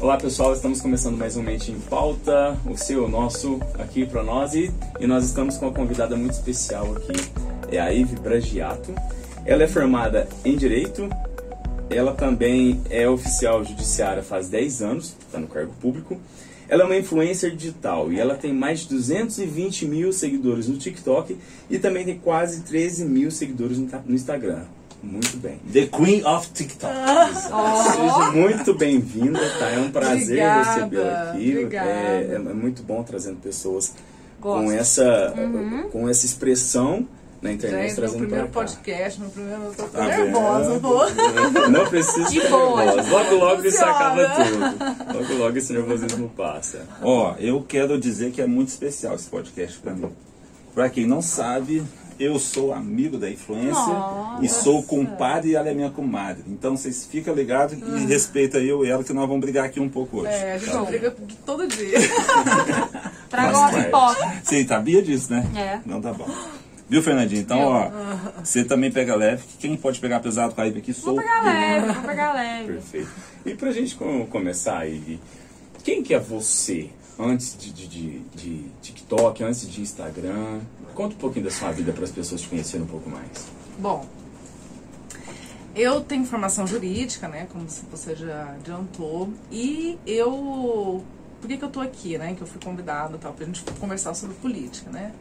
Olá pessoal, estamos começando mais um Mente em Pauta, o seu, o nosso, aqui para nós e, e nós estamos com uma convidada muito especial aqui, é a Ive Bragiato. Ela é formada em Direito, ela também é oficial judiciária faz 10 anos, está no cargo público. Ela é uma influencer digital e ela tem mais de 220 mil seguidores no TikTok e também tem quase 13 mil seguidores no Instagram. Muito bem. The Queen of TikTok. Seja muito bem-vinda, tá? É um prazer recebê-la aqui. obrigada. É, é muito bom trazendo pessoas com essa, com essa expressão na internet, Gente, meu trazendo primeiro pra cá. podcast, meu primeiro. Eu tô Tá nervosa, vendo? pô. Não precisa De nervosa. Logo, logo isso acaba tudo. Logo, logo esse nervosismo passa. Ó, eu quero dizer que é muito especial esse podcast pra mim. Pra quem não sabe, eu sou amigo da influência Nossa. e sou compadre e ela é minha comadre. Então vocês ficam ligados e respeitam eu e ela que nós vamos brigar aqui um pouco hoje. É, a gente briga todo dia. Traga uma pipoca. Você sabia disso, né? É. Não tá bom. Viu, Fernandinho? Então, ó, você também pega leve. Quem pode pegar pesado com a Ivy aqui sou Vou pegar leve, vou pegar leve. Perfeito. E pra gente com- começar aí, quem que é você antes de, de, de, de TikTok, antes de Instagram? Conta um pouquinho da sua vida para as pessoas te conhecerem um pouco mais. Bom, eu tenho formação jurídica, né? Como você já adiantou. E eu. Por que, que eu tô aqui, né? Que eu fui convidada tal, pra gente conversar sobre política, né?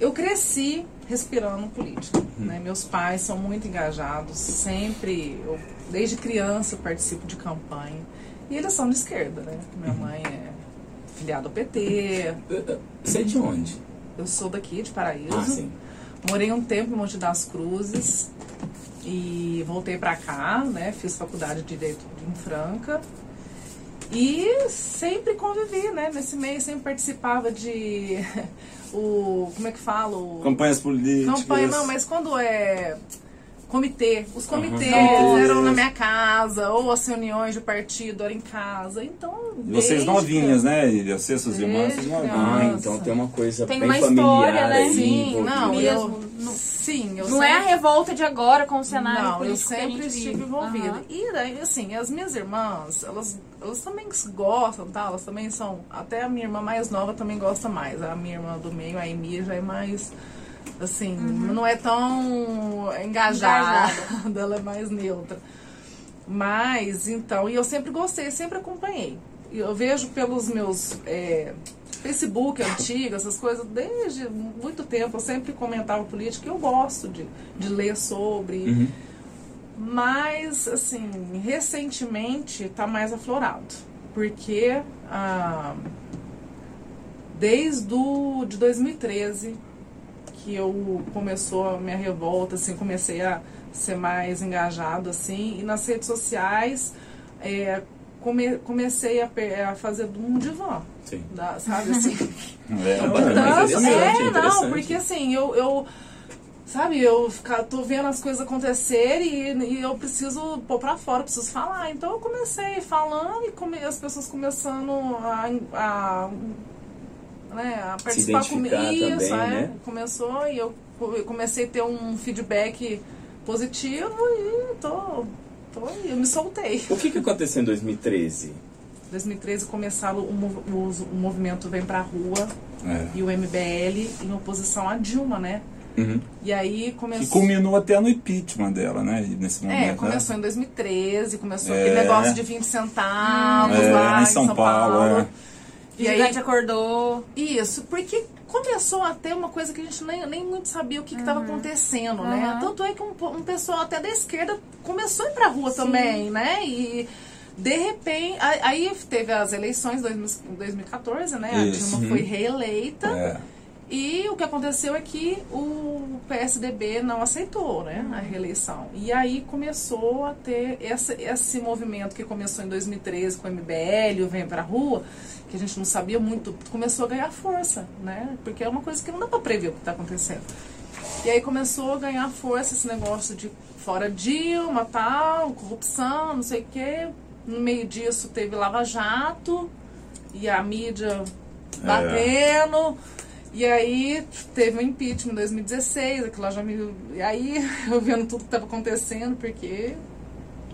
Eu cresci respirando política. Né? Meus pais são muito engajados, sempre, eu, desde criança, participo de campanha. E eles são de esquerda, né? Minha mãe é filiada ao PT, Você é de onde? eu sou daqui, de Paraíso. Ah, sim. Morei um tempo em Monte das Cruzes e voltei pra cá, né? Fiz faculdade de Direito em Franca. E sempre convivi, né? Nesse meio, sempre participava de. O. Como é que fala? O, campanhas políticas. Campanha, não, mas quando é comitê, os comitês Aham. eram na minha casa, ou as reuniões de partido eram em casa, então... E vocês novinhas, que- né? E vocês, suas irmãs, vocês novinhas. Ah, então tem uma coisa Tem bem uma familiar história, né? Sim, não, Mesmo. eu... Não- sim, eu Não é a sempre- revolta de agora com o cenário Não, eu político que a sempre gente estive vive. envolvida. Aham. E daí, assim, as minhas irmãs, elas, elas também gostam, tá? Elas também são. Até a minha irmã mais nova também gosta mais. A minha irmã do meio, a Emi, já é mais. Assim, não é tão engajada. Ela é mais neutra. Mas, então, e eu sempre gostei, sempre acompanhei. Eu vejo pelos meus. é, Facebook antigo, essas coisas, desde muito tempo, eu sempre comentava política e eu gosto de, de ler sobre. Uhum. Mas, assim, recentemente tá mais aflorado. Porque ah, desde o, de 2013 que eu começou a minha revolta, assim, comecei a ser mais engajado, assim, e nas redes sociais é, come- comecei a, a fazer um divã, Sim. da- sabe, assim, É, Não, bacana, Então, mas interessante, é, não, porque assim, eu, eu sabe, eu ficar, tô vendo as coisas acontecerem e, e eu preciso pôr pra fora, preciso falar. Então eu comecei falando e come, as pessoas começando a, a, né, a participar comigo. Isso, também, é. né? Começou e eu, co- eu comecei a ter um feedback positivo e tô, tô aí, eu me soltei. O que, que aconteceu em 2013? 2013 começaram o, mov- o, o movimento Vem Pra Rua É. e o MBL em oposição à Dilma, né? Uhum. E aí Que começou. culminou até no impeachment dela, né? Nesse momento. É, né? começou em 2013, começou É. aquele negócio de 20 centavos É, lá em São Paulo, é. E E a aí, gente acordou. isso, porque começou a ter uma coisa que a gente nem, nem muito sabia o que estava acontecendo, né? Uhum. Tanto é que um, um pessoal até da esquerda começou a ir pra rua também, né? E de repente, aí- aí teve as eleições em 2014, né? A Isso. Dilma foi reeleita. É. E o que aconteceu é que o PSDB não aceitou né, a reeleição. E aí começou a ter essa, esse movimento que começou em 2013 com o MBL, o Vem Pra Rua, que a gente não sabia muito, começou a ganhar força, né? Porque é uma coisa que não dá pra prever o que está acontecendo. E aí começou a ganhar força esse negócio de fora Dilma, tal, corrupção, não sei o quê. No meio disso teve Lava Jato e a mídia batendo. E aí teve o impeachment em 2016, aquilo lá já me. E aí eu vendo tudo que estava acontecendo, porque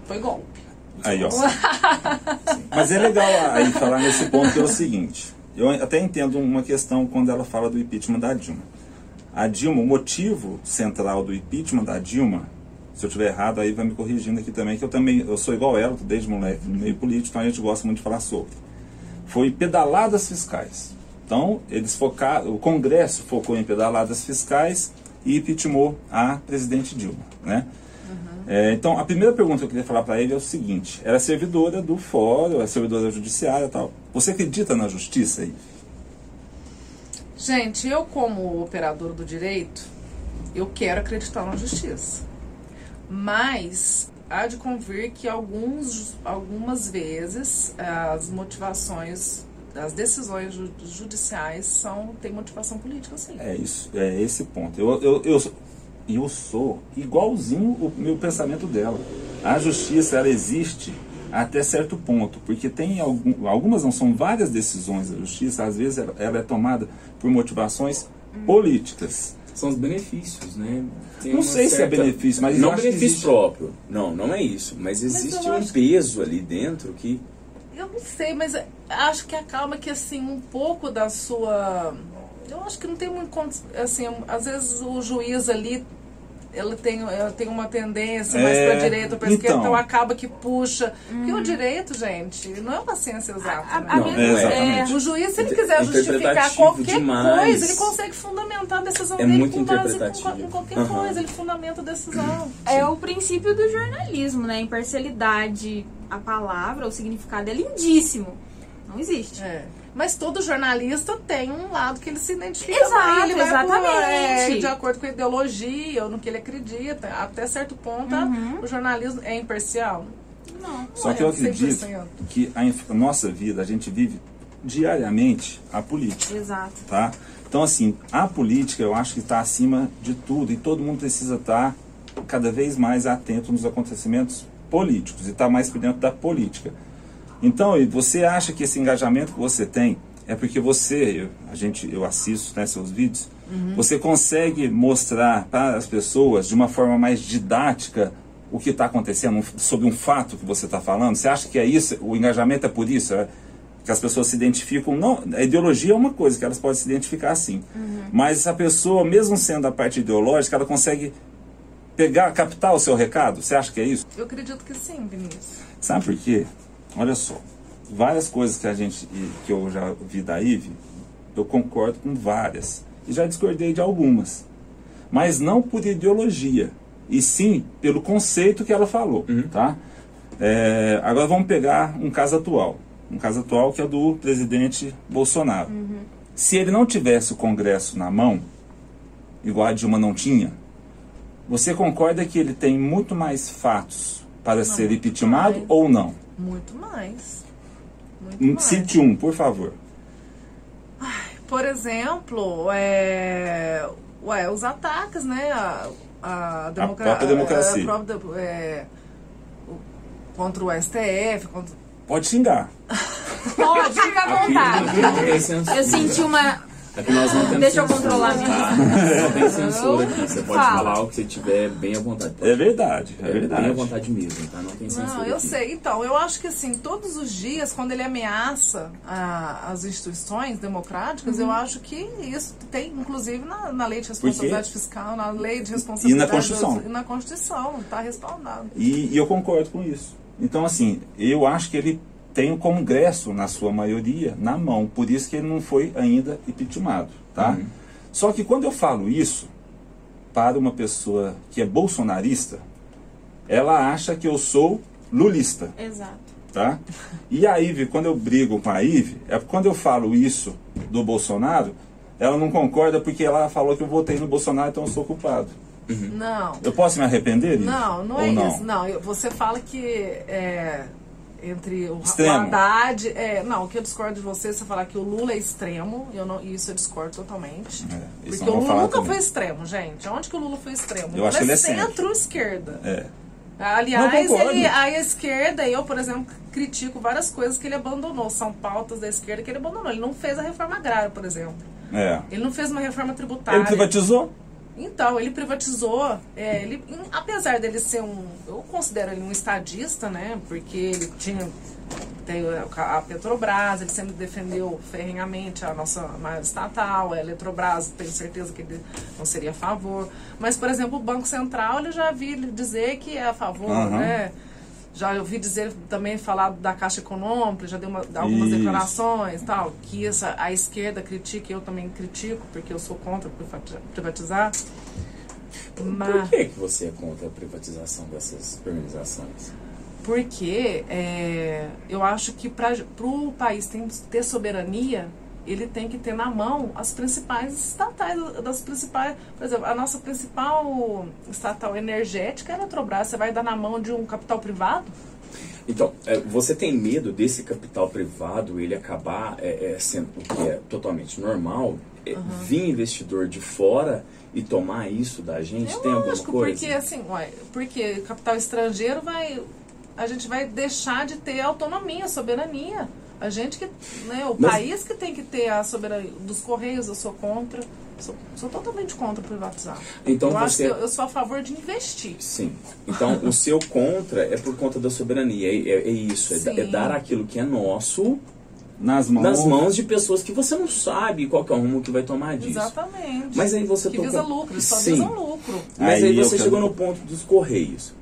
foi golpe. Aí, ó. Mas é legal aí falar nesse ponto que é o seguinte. Eu até entendo uma questão quando ela fala do impeachment da Dilma. A Dilma, o motivo central do impeachment da Dilma, se eu estiver errado, aí vai me corrigindo aqui também, que eu também eu sou igual ela, desde moleque, meio político, então a gente gosta muito de falar sobre. Foi pedaladas fiscais. Então, eles focaram, o Congresso focou em pedaladas fiscais e impeachmentou a presidente Dilma, né? É, então, a primeira pergunta que eu queria falar para ele é o seguinte: era servidora do fórum, é servidora judiciária tal. Você acredita na justiça aí? Gente, eu como operador do direito, eu quero acreditar na justiça. Mas há de convir que alguns, algumas vezes as motivações, as decisões ju- judiciais são têm motivação política, sim. É isso, é esse ponto. Eu, eu, eu, eu sou igualzinho o meu pensamento dela. A justiça, ela existe até certo ponto, porque tem algum, algumas, não são várias decisões da justiça, às vezes ela, ela é tomada por motivações políticas. São os benefícios, né? Tem Não sei se é benefício, mas não que benefício existe- próprio. Não, não é isso. Mas existe eu um peso ali dentro que Eu não sei, mas acho que acalma que assim um pouco da sua. Eu acho que não tem muito assim, às vezes o juiz ali ele tem, ela tem uma tendência mais É, para direita ou para esquerda, então. então acaba que puxa. Porque o direito, gente, não é uma ciência exata. A- né? a Não, minha- é exatamente. O juiz, se ele quiser justificar qualquer demais. coisa, ele consegue fundamentar a decisão É dele muito com base com qualquer Aham. coisa. Ele fundamenta a decisão. É o princípio do jornalismo, né? Imparcialidade, a palavra, o significado é lindíssimo. Não existe. É. Mas todo jornalista tem um lado que ele se identifica. Exato, ele vai por- exatamente. é, de acordo com a ideologia ou no que ele acredita. Até certo ponto, o jornalismo é imparcial. Não. Só não que eu é acredito 100%. que a nossa vida, a gente vive diariamente a política. Exato. tá? Então, assim, a política eu acho que está acima de tudo e todo mundo precisa estar cada vez mais atento nos acontecimentos políticos e estar mais por dentro da política. Então, você acha que esse engajamento que você tem é porque você, eu, a gente, eu assisto né, seus vídeos, você consegue mostrar para as pessoas de uma forma mais didática o que está acontecendo um- sobre um fato que você está falando? Você acha que é isso? O engajamento é por isso? É? que as pessoas se identificam. Não, a ideologia é uma coisa que elas podem se identificar assim. Mas a pessoa, mesmo sendo a parte ideológica, ela consegue pegar, captar o seu recado. Você acha que é isso? Eu acredito que sim, Vinícius. Sabe por quê? Olha só, várias coisas que a gente que eu já vi da Ive, eu concordo com várias e já discordei de algumas, mas não por ideologia e sim pelo conceito que ela falou, tá? É, agora vamos pegar um caso atual, um caso atual que é do presidente Bolsonaro. Se ele não tivesse o Congresso na mão, igual a Dilma não tinha, você concorda que ele tem muito mais fatos para ser muito impeachmentado mais. ou não? Muito mais. Muito Um- mais. Cite um, por favor. Por exemplo, é, ué, os ataques, né? A, a, democra- própria democracia. a própria é, contra o STF, contra, Pode xingar. Pode, fica à vontade. censura. Eu senti uma. É que nós não temos Deixa eu censura, controlar tá? Não tem censura aqui. Você pode Fala. falar o que você tiver bem à vontade. Pode É verdade, é Bem à verdade. vontade mesmo, tá? Não tem censura Não, eu aqui. sei. Então, eu acho que assim, todos os dias, quando ele ameaça a- as instituições democráticas, Uhum. eu acho que isso tem, inclusive, na, na lei de responsabilidade fiscal, na lei de responsabilidade E na Constituição. dos- e na Constituição, está respaldado. E, e eu concordo com isso. Então, assim, eu acho que ele tem o Congresso, na sua maioria, na mão. Por isso que ele não foi ainda impeachmentado, tá? Uhum. Só que quando eu falo isso para uma pessoa que é bolsonarista, ela acha que eu sou lulista. Exato. tá? E a Ive, quando eu brigo com a Ive, é quando eu falo isso do Bolsonaro, ela não concorda porque ela falou que eu votei no Bolsonaro, então eu sou culpado. Não. Eu posso me arrepender disso? Não, não Ou é não? isso. Não, você fala que é, entre o, o Extremo. Haddad. É, não, o que eu discordo de você, você falar que o Lula é extremo, eu não, isso eu discordo totalmente. É, porque o Lula nunca também. foi extremo, gente. Onde que o Lula foi extremo? Eu o acho Lula que ele é é centro. centro-esquerda. É. Aliás, ele, a esquerda, eu, por exemplo, critico várias coisas que ele abandonou. São pautas da esquerda que ele abandonou. Ele não fez a reforma agrária, por exemplo. É. Ele não fez uma reforma tributária. Ele privatizou? Então, ele privatizou. é, ele, em- apesar dele ser um. Eu considero ele um estadista, né? Porque ele tinha. Tem a Petrobras, ele sempre defendeu ferrenhamente a nossa maior estatal, a Eletrobras, tenho certeza que ele não seria a favor. Mas, por exemplo, o Banco Central, ele já vi ele dizer que é a favor, Aham. né? Já ouvi dizer também falar da Caixa Econômica, já deu uma- algumas Isso. declarações tal, que essa, a esquerda critica, eu também critico, porque eu sou contra privati- privatizar. Mas Por que, que você é contra a privatização dessas privatizações? porque é, eu acho que para o país ter soberania, ele tem que ter na mão as principais estatais, das principais, por exemplo, a nossa principal estatal energética é a Eletrobras. Você vai dar na mão de um capital privado? Então, é, você tem medo desse capital privado ele acabar é, é, sendo o que é totalmente normal? é, Vir investidor de fora e tomar isso da gente? É tem alguma lógico, coisa? porque assim, ué, porque capital estrangeiro vai. A gente vai deixar de ter autonomia, soberania. A gente que. Né, o Mas- país que tem que ter a soberania. Dos Correios eu sou contra. Sou, sou totalmente contra privatizar. Então eu acho você- que eu, eu sou a favor de investir. Sim. Então, o seu contra é por conta da soberania. É, é- é isso. É, é dar aquilo que é nosso Nas mãos. nas mãos de pessoas que você não sabe qual que é o rumo que vai tomar disso. Exatamente. Mas aí você que tocou- visa lucro, só Sim. visam lucro. Mas Aí aí você quero- chegou no ponto dos Correios.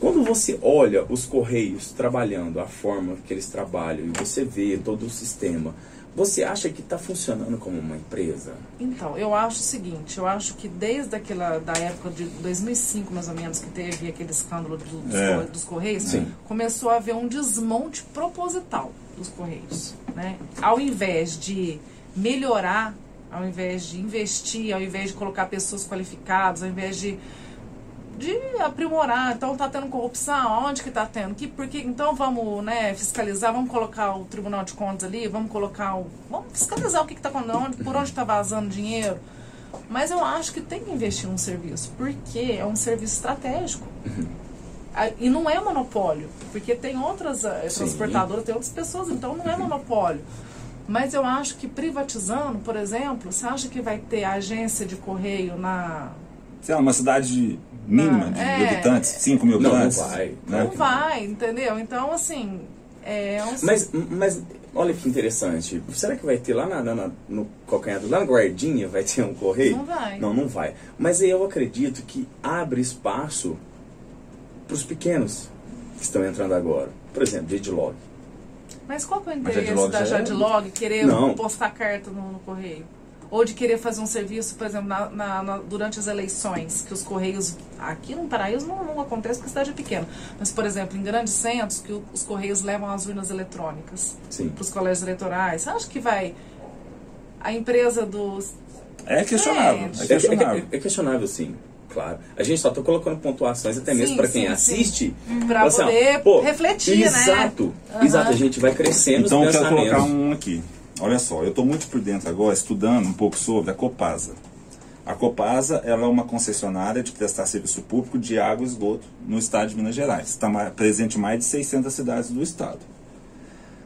Quando você olha os Correios trabalhando, a forma que eles trabalham, e você vê todo o sistema, você acha que está funcionando como uma empresa? Então, eu acho o seguinte, eu acho que desde aquela da época de 2005, mais ou menos, que teve aquele escândalo do- dos, É. Dos Correios, Sim. começou a haver um desmonte proposital dos Correios. Né? Ao invés de melhorar, ao invés de investir, ao invés de colocar pessoas qualificadas, ao invés de de aprimorar. Então tá tendo corrupção, onde que tá tendo? Que, porque, então vamos né, fiscalizar, vamos colocar o Tribunal de Contas ali, vamos colocar o. Vamos fiscalizar o que, que tá acontecendo, por onde está vazando dinheiro. Mas eu acho que tem que investir num serviço, porque é um serviço estratégico. Ah, E não é monopólio, porque tem outras eh, transportadoras, tem outras pessoas, então não é monopólio. Mas eu acho que privatizando, por exemplo, você acha que vai ter agência de correio na, Sei lá, uma cidade mínima Ah, de é. habitantes, 5 mil Não, não habitantes. vai. né? Não vai, entendeu? Então, assim, é um... Mas, mas olha que interessante. Será que vai ter lá na, na- no calcanhar, do- lá na guardinha, vai ter um correio? Não vai. Não, não vai. Mas eu acredito que abre espaço para os pequenos que estão entrando agora. Por exemplo, Jadlog. Mas qual que é o interesse Jadlog da é- Jadlog querer Não. postar carta no, no correio? Ou de querer fazer um serviço, por exemplo, na- na- na- durante as eleições, que os correios. Aqui no Paraíso não, não acontece porque a cidade é pequena. Mas, por exemplo, em grandes centros, que o- os correios levam as urnas eletrônicas para os colégios eleitorais. Você acha que vai. A empresa dos. É questionável. É É, questionável. é- é questionável, sim. Claro. A gente só está colocando pontuações até mesmo para quem sim, assiste. Pra Assim, ó, poder pô, refletir, né? Exato. Aham. Exato. A gente vai crescendo Então eu quero colocar um aqui. Olha só, eu estou muito por dentro agora, estudando um pouco sobre a Copasa. A Copasa ela é uma concessionária de prestar serviço público de água e esgoto no estado de Minas Gerais. Está presente em mais de 600 cidades do estado.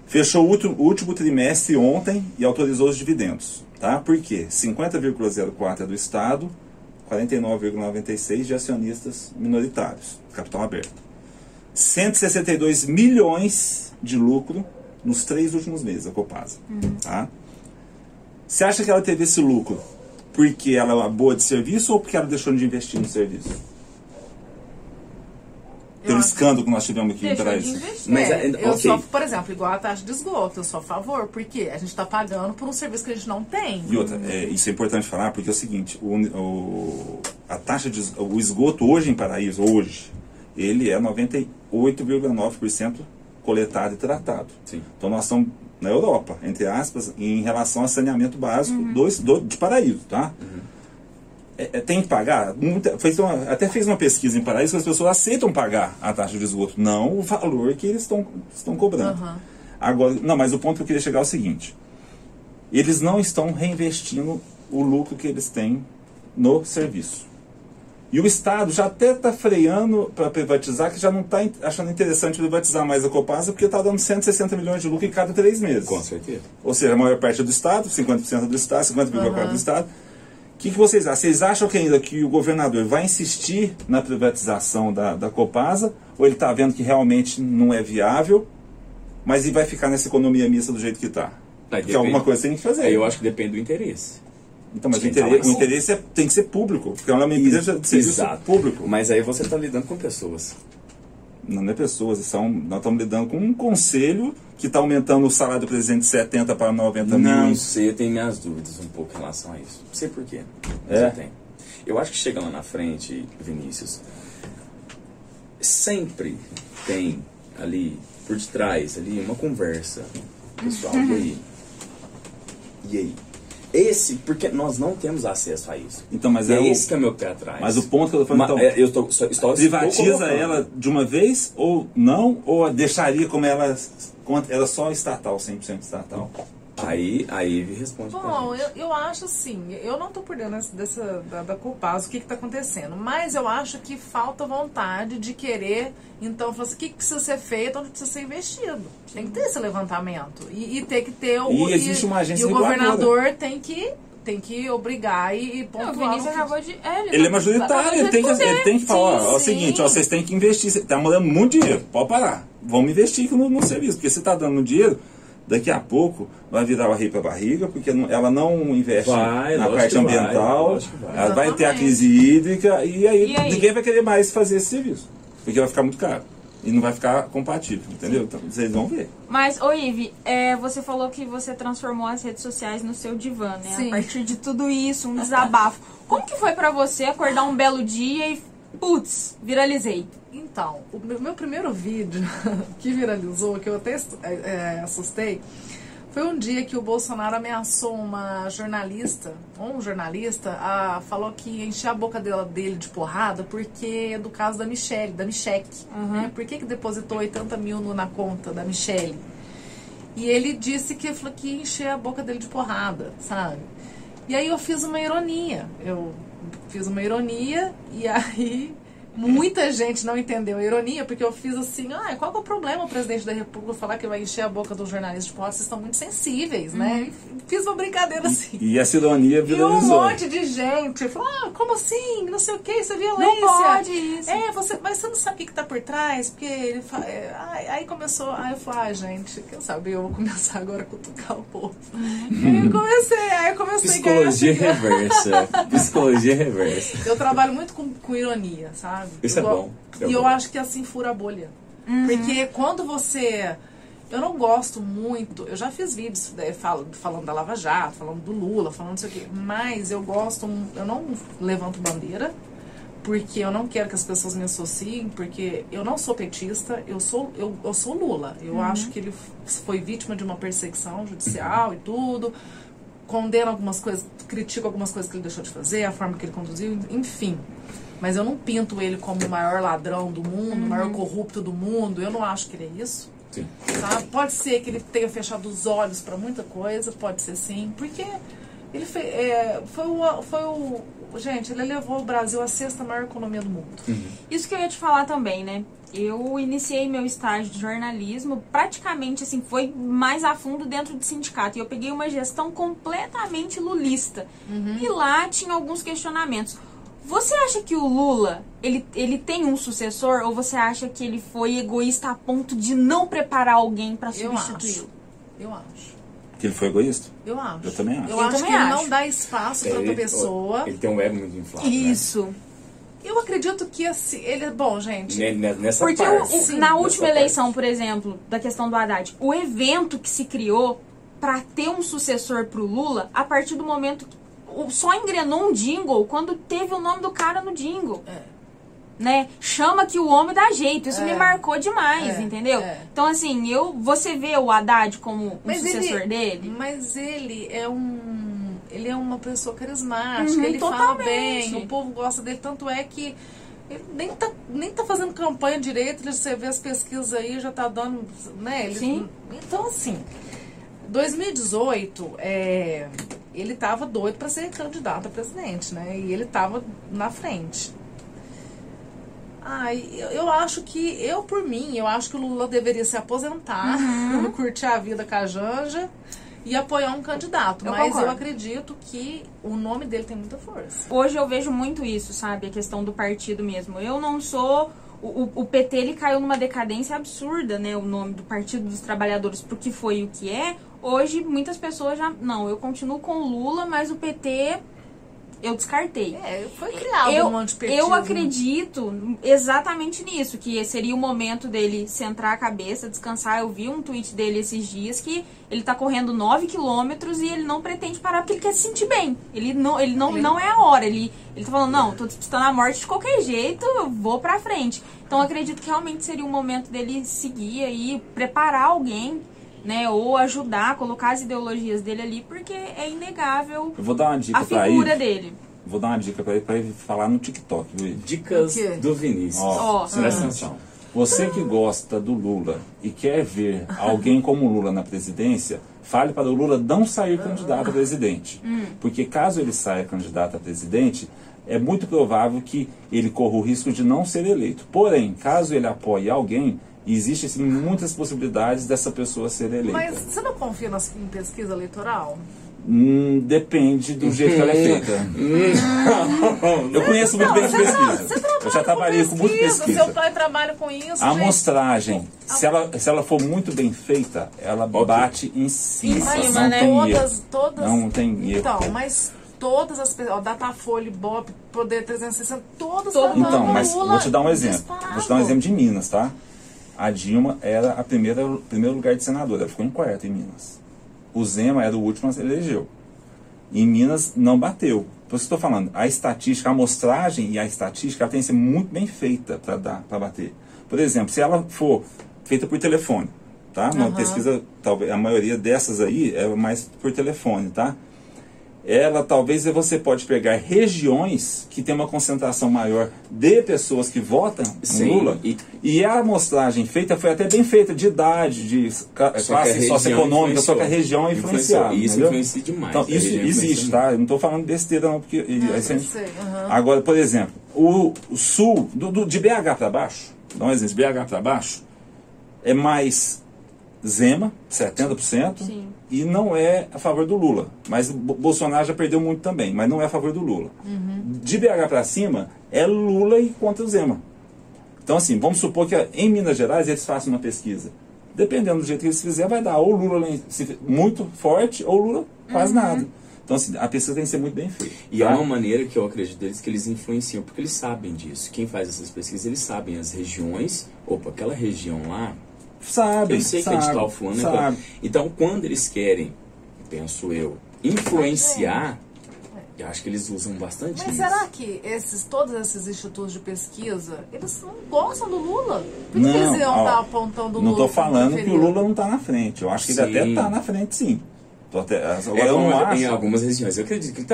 Fechou o último, último trimestre ontem e autorizou os dividendos. Tá? Por quê? 50,04 é do estado, 49,96 de acionistas minoritários, capital aberto. 162 milhões de lucro nos três últimos meses, a Copasa. Tá? Você acha que ela teve esse lucro porque ela é uma boa de serviço ou porque ela deixou de investir no serviço? Pelo escândalo que nós tivemos aqui em Deixou de investir. Mas, É, eu ok. sou, por exemplo, igual a taxa de esgoto, eu sou a favor, porque a gente está pagando por um serviço que a gente não tem. E outra, é, isso é importante falar porque é o seguinte, o, o- a taxa de o esgoto hoje em Paraíso, hoje, ele é 98,9% coletado e tratado. Sim. Então nós estamos na Europa, entre aspas, em relação a saneamento básico do, do- de Paraíso, tá? É, é, tem que pagar? Muita- fez uma- até fez uma pesquisa em Paraíso que as pessoas aceitam pagar a taxa de esgoto, não o valor que eles estão estão cobrando. Aham. Agora, não, mas o ponto que eu queria chegar é o seguinte: eles não estão reinvestindo o lucro que eles têm no serviço. E o Estado já até está freando para privatizar, que já não está achando interessante privatizar mais a Copasa, porque está dando 160 milhões de lucro em cada três meses. Com certeza. Ou seja, a maior parte é do Estado, 50% é do Estado, 50% é do Estado. O que, que vocês acham? Vocês acham que ainda que o governador vai insistir na privatização da, da Copasa, ou ele está vendo que realmente não é viável, mas ele vai ficar nessa economia mista do jeito que está? Porque alguma depende- coisa tem que fazer. Eu acho que depende do interesse. Então, mas o interesse, o interesse é- tem que ser público, porque é uma empresa de serviço Exato. público. Mas aí você está lidando com pessoas. Não é pessoas, são, nós estamos lidando com um conselho que está aumentando o salário do presidente de 70 para 90 Não mil. sei, eu tenho minhas dúvidas um pouco em relação a isso. Não sei por quê. Mas É? eu tenho. Eu acho que chega lá na frente, Vinícius, sempre tem ali, por detrás, ali, uma conversa. Pessoal, e aí? E aí? Esse, porque nós não temos acesso a isso. Então, mas é é o- esse que é meu pé atrás. Mas o ponto que eu estou falando, Ma- então, é, eu estou, só, estou, privatiza ela de uma vez ou não, ou deixaria como ela, ela só estatal, 100% estatal? Aí, aí Ivy responde pra Bom, gente. eu, eu acho assim, eu não tô por dentro dessa, dessa- da, da o que que tá acontecendo, mas eu acho que falta vontade de querer, então, falar assim, o que, que precisa ser feito, onde precisa ser investido. Tem que ter esse levantamento e, e ter que ter o... E existe uma agência E o governador tem que, tem que obrigar e, e Não, o pontuar. Vinícius acabou de. É, Ele é tá- majoritário, acabou ele tem, que, ele tem que falar, ó, é o Sim, seguinte, sim. ó, vocês têm que investir, você está mandando muito dinheiro, pode parar, vamos investir no, no serviço, porque você está dando dinheiro, daqui a pouco vai virar o rei para barriga, porque não- ela não investe Vai, na parte ambiental, vai. ela vai ter a crise hídrica, e aí, E aí? ninguém vai querer mais fazer esse serviço, porque vai ficar muito caro, e não vai ficar compatível, entendeu? Então, vocês vão ver. Mas, ô Ive, é, você falou que você transformou as redes sociais no seu divã, né? Sim. A partir de tudo isso, um desabafo. Como que foi pra você acordar um belo dia e, putz, viralizei? Então, o meu, primeiro vídeo que viralizou, que eu até é, é, assustei, foi um dia que o Bolsonaro ameaçou uma jornalista, ou um jornalista, a, falou que ia encher a boca dela, dele de porrada, porque é do caso da Michelle, da Micheque. Né? Por que, que depositou 80 mil no- na conta da Michelle? E ele disse que, falou que ia encher a boca dele de porrada, sabe? E aí eu fiz uma ironia. Eu fiz uma ironia e aí muita gente não entendeu a ironia, porque eu fiz assim, ah, qual que é o problema o presidente da república falar que vai encher a boca do jornalista de porrada? Vocês estão muito sensíveis, né? E fiz uma brincadeira assim. E essa ironia E um viralizou. monte de gente falou, ah, como assim? Não sei o que, isso é violência. Não pode isso. É, você, mas você não sabe o que, que tá por trás? Porque ele fa- é, aí, começou, aí eu falei, ah, gente, quem sabe eu vou começar agora a cutucar o povo. E aí eu comecei, aí eu comecei Psicologia a ganhar. reversa. Psicologia reversa. Eu trabalho muito com, com ironia, sabe? Isso é Eu- bom, é e eu bom. acho que assim fura a bolha. Porque quando você. Eu não gosto muito. Eu já fiz vídeos né, fal- falando da Lava Jato, falando do Lula, falando não sei o quê. Mas eu gosto. Eu não levanto bandeira. Porque eu não quero que as pessoas me associem, porque eu não sou petista, eu sou, eu, eu sou Lula. Eu acho que ele foi vítima de uma perseguição judicial e tudo condeno algumas coisas, critico algumas coisas que ele deixou de fazer, a forma que ele conduziu, enfim. Mas eu não pinto ele como o maior ladrão do mundo, o maior corrupto do mundo. Eu não acho que ele é isso. Sim. Sabe? Pode ser que ele tenha fechado os olhos para muita coisa, pode ser sim, porque ele fe, é, foi, o, foi o. Gente, ele levou o Brasil à sexta maior economia do mundo. Isso que eu ia te falar também, né? Eu iniciei meu estágio de jornalismo praticamente assim, foi mais a fundo dentro de sindicato. E eu peguei uma gestão completamente lulista. E lá tinha alguns questionamentos. Você acha que o Lula, ele, ele tem um sucessor ou você acha que ele foi egoísta a ponto de não preparar alguém para substituí-lo? Eu acho. Que ele foi egoísta? Eu acho. Eu também acho. Eu, Eu acho também que ele acho. não dá espaço para outra Ele- pessoa. Ele tem um ego muito inflado. Isso. Eu acredito que assim, ele. Bom, gente. Né? Ne- Nessa Porque o- parte. o- sim, na nessa última parte. eleição, por exemplo, da questão do Haddad, o evento que se criou para ter um sucessor pro Lula, a partir do momento que o- só engrenou um jingle quando teve o nome do cara no jingle. É. Né? Chama que o homem dá jeito. Isso É. me marcou demais, É, entendeu? é. Então, assim, eu, você vê o Haddad como um Mas sucessor ele, dele? Mas ele é um. Ele é uma pessoa carismática, Uhum, ele fala totalmente. bem, o povo gosta dele, tanto é que ele nem tá, nem tá fazendo campanha direito, você vê as pesquisas aí, já tá dando. Né? Ele- Sim. Então, assim, 2018, é, ele tava doido para ser candidato a presidente, né? E ele tava na frente. Ai, eu, eu acho que, eu por mim, eu acho que o Lula deveria se aposentar, Uhum. curtir a vida com a Janja e apoiar um candidato. Eu Mas concordo. eu acredito que o nome dele tem muita força. Hoje eu vejo muito isso, sabe? A questão do partido mesmo. Eu não sou. O, o- PT ele caiu numa decadência absurda, né? O nome do Partido dos Trabalhadores pro que foi e o que é. Hoje muitas pessoas já. Não, eu continuo com Lula, mas o PT eu descartei. É, foi criado eu, um antipetismo. eu acredito exatamente nisso, que seria o momento dele centrar a cabeça, descansar. Eu vi um tweet dele esses dias que ele tá correndo 9 quilômetros e ele não pretende parar porque ele quer se sentir bem. Ele não, ele não, Ele- não é a hora. Ele, ele tá falando, não, tô disputando a morte de qualquer jeito, eu vou pra frente. Então eu acredito que realmente seria o momento dele seguir aí, preparar alguém, né? Ou ajudar, colocar as ideologias dele ali, porque é inegável Eu vou dar uma dica a figura ele. dele. Vou dar uma dica pra ele, pra ele falar no TikTok, viu? Dicas do Vinícius. Ó, Ó, Presta ah. atenção. Você que gosta do Lula e quer ver alguém como Lula na presidência, fale para o Lula não sair candidato a presidente. Porque caso ele saia candidato a presidente, é muito provável que ele corra o risco de não ser eleito. Porém, caso ele apoie alguém, existe sim, muitas possibilidades dessa pessoa ser eleita. Mas você não confia nas, em pesquisa eleitoral? Hum, depende do jeito que ela é feita. Eu conheço muito bem de pesquisa. Eu já trabalhei com muito Seu pesquisa. pai trabalha com isso. A amostragem, se ela, se ela for muito bem feita, ela bate em cima. Em cima, não né? tem todas, erro. todas. Não tem erro. Então, mas todas as pessoas, ó, Datafolha, Ibope, Poder 360, todas Todo Então, mas Lula vou te dar um exemplo. disparado. Vou te dar um exemplo de Minas, tá? A Dilma era a primeira o primeiro lugar de senadora, ela ficou em quarto em Minas. O Zema era o último a se elegeu. Em Minas não bateu. Por isso que eu estou falando, a estatística, a amostragem e a estatística tem que ser muito bem feita para dar para bater. Por exemplo, se ela for feita por telefone, tá? Uma Aham. pesquisa, talvez a maioria dessas aí é mais por telefone, tá? Ela talvez você pode pegar regiões que tem uma concentração maior de pessoas que votam Sim, Lula e- e, a amostragem feita foi até bem feita de idade, de Só classe socioeconômica, só que a região é influenciada. Isso entendeu? influencia demais. Então, isso existe, tá? Eu não estou falando besteira não, porque e- aí você- eu sei, aham. Agora, por exemplo, o, o sul, do, do- de BH para baixo, dá um exemplo, BH para baixo, é mais Zema, 70%, Sim. e não é a favor do Lula. Mas o Bo- Bolsonaro já perdeu muito também, mas não é a favor do Lula. De BH para cima, é Lula e contra o Zema. Então, assim, vamos supor que em Minas Gerais eles façam uma pesquisa. Dependendo do jeito que eles fizerem, vai dar ou Lula muito forte ou Lula quase nada. Então, assim, a pesquisa tem que ser muito bem feita. E é tá? uma maneira que eu acredito deles que eles influenciam, porque eles sabem disso. Quem faz essas pesquisas, eles sabem as regiões. Opa, aquela região lá, Sabe, eu sei sabe, que é de tal fulano. é sabe. Então, quando eles querem, penso eu, influenciar, eu acho que eles usam bastante Mas isso. será que esses, todos esses institutos de pesquisa, eles não gostam do Lula? Por que Não, eles iam estar apontando o Não Lula? estou falando que o? Lula não está na frente. Eu acho que ele Sim. até está na frente, sim. Até- agora É, eu não acho. em algumas regiões. Eu acredito que ele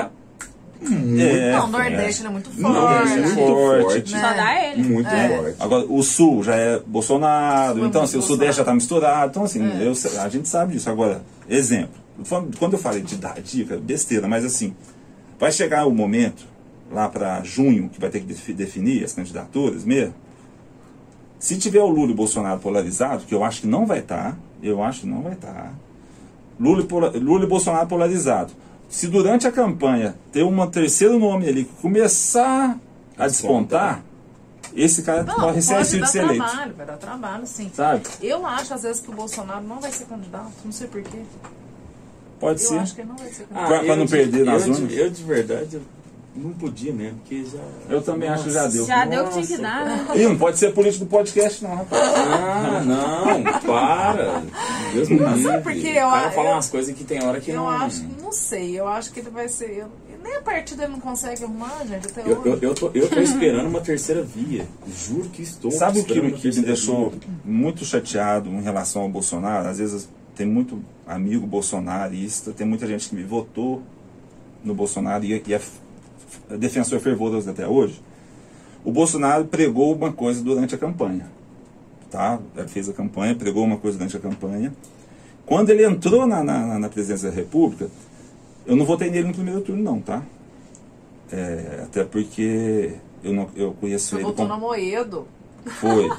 tá É, Não, o é. Nordeste ele é muito forte. Nordeste é muito muito forte. forte. Né? Só dá ele. muito É. forte. Agora, o Sul já é Bolsonaro, Sul é então muito assim, o. Sudeste já está misturado. Então, assim, É. eu a gente sabe disso. Agora, exemplo. Quando eu falei de dar dica, besteira, mas assim, vai chegar o momento, lá para junho, que vai ter que defi- definir as candidaturas mesmo. Se tiver o Lula e o Bolsonaro polarizado, que eu acho que não vai estar, eu acho que não vai estar. Lula, e pola- Lula e Bolsonaro polarizado. Se durante a campanha ter um terceiro nome ali que começar a despontar, esse cara Não, corre pode de dar ser eleito. trabalho, vai dar trabalho, sim. Sabe? Eu acho, às vezes, que o Bolsonaro não vai ser candidato, não sei porquê. Pode Eu ser. acho que ele não vai ser Ah, candidato. Pra- pra eu não de- perder nas eu urnas? Eu de verdade eu não podia mesmo, porque já. Eu também acho que já deu. Já deu o que tinha que Nossa. dar, né? Ih, não pode ser político do podcast, não, rapaz. Ah, não, para. Deus me Não, livre. sabe por quê? O cara Eu- fala eu- umas coisas que tem hora que Eu não. acho, não sei, eu acho que ele vai ser. eu- nem a partida ele não consegue arrumar, gente, até Eu, eu, hoje. eu, tô, eu tô esperando uma terceira via. Juro que estou. Sabe o que, que me deixou via. muito chateado em relação ao Bolsonaro? Às vezes tem muito amigo bolsonarista, tem muita gente que me votou no Bolsonaro e, e é defensor fervoroso até hoje. O Bolsonaro pregou uma coisa durante a campanha. Tá? Ele fez a campanha, pregou uma coisa durante a campanha. Quando ele entrou na, na, na presidência da República, eu não votei nele no primeiro turno, não, tá? É, até porque Eu, não, eu conheço Você ele votou como... no Moedo. Foi.